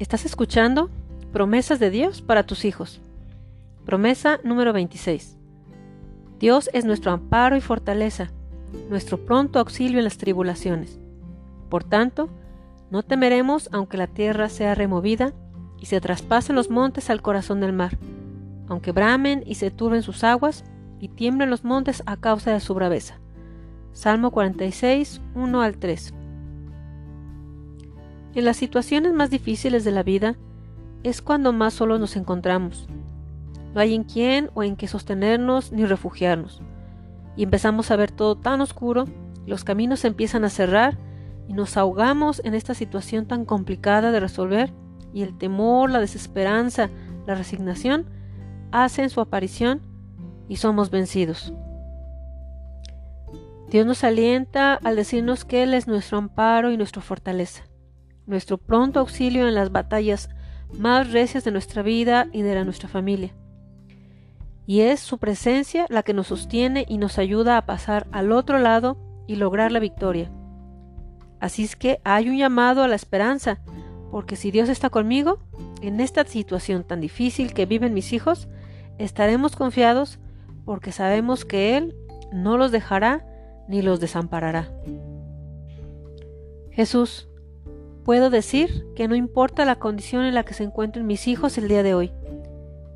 Estás escuchando promesas de Dios para tus hijos. Promesa número 26. Dios es nuestro amparo y fortaleza, nuestro pronto auxilio en las tribulaciones. Por tanto, no temeremos aunque la tierra sea removida y se traspasen los montes al corazón del mar, aunque bramen y se turben sus aguas y tiemblen los montes a causa de su braveza. Salmo 46, 1 al 3. En las situaciones más difíciles de la vida es cuando más solos nos encontramos. No hay en quién o en qué sostenernos ni refugiarnos. Y empezamos a ver todo tan oscuro, los caminos se empiezan a cerrar y nos ahogamos en esta situación tan complicada de resolver y el temor, la desesperanza, la resignación hacen su aparición y somos vencidos. Dios nos alienta al decirnos que Él es nuestro amparo y nuestra fortaleza, nuestro pronto auxilio en las batallas más recias de nuestra vida y de la nuestra familia. Y es su presencia la que nos sostiene y nos ayuda a pasar al otro lado y lograr la victoria. Así es que hay un llamado a la esperanza, porque si Dios está conmigo, en esta situación tan difícil que viven mis hijos, estaremos confiados porque sabemos que Él no los dejará ni los desamparará. Jesús, puedo decir que no importa la condición en la que se encuentren mis hijos el día de hoy,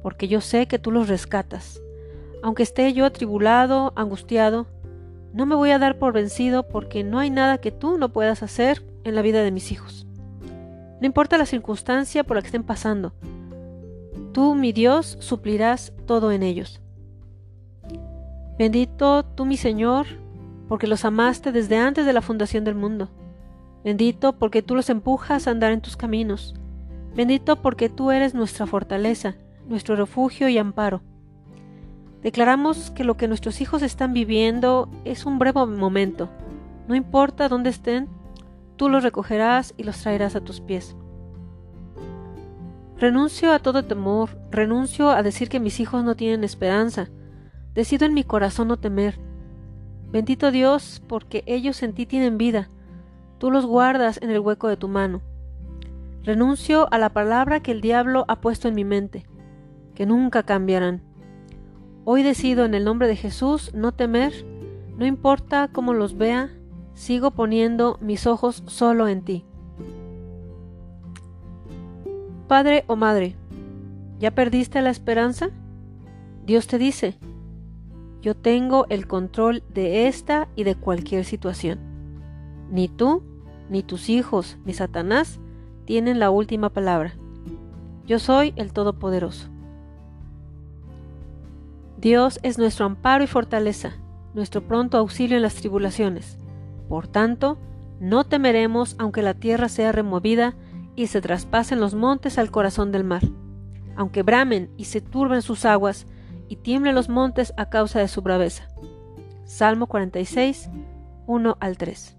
porque yo sé que tú los rescatas. Aunque esté yo atribulado, angustiado, no me voy a dar por vencido porque no hay nada que tú no puedas hacer en la vida de mis hijos. No importa la circunstancia por la que estén pasando, tú, mi Dios, suplirás todo en ellos. Bendito tú, mi Señor, porque los amaste desde antes de la fundación del mundo. Bendito porque tú los empujas a andar en tus caminos. Bendito porque tú eres nuestra fortaleza, nuestro refugio y amparo. Declaramos que lo que nuestros hijos están viviendo es un breve momento. No importa dónde estén, tú los recogerás y los traerás a tus pies. Renuncio a todo temor, renuncio a decir que mis hijos no tienen esperanza. Decido en mi corazón no temer. Bendito Dios, porque ellos en ti tienen vida. Tú los guardas en el hueco de tu mano. Renuncio a la palabra que el diablo ha puesto en mi mente, que nunca cambiarán. Hoy decido en el nombre de Jesús no temer, no importa cómo los vea, sigo poniendo mis ojos solo en ti. Padre o madre, ¿ya perdiste la esperanza? Dios te dice, yo tengo el control de esta y de cualquier situación. Ni tú, ni tus hijos, ni Satanás tienen la última palabra. Yo soy el Todopoderoso. Dios es nuestro amparo y fortaleza, nuestro pronto auxilio en las tribulaciones. Por tanto, no temeremos aunque la tierra sea removida y se traspasen los montes al corazón del mar, aunque bramen y se turben sus aguas y tiemblen los montes a causa de su braveza. Salmo 46, 1 al 3.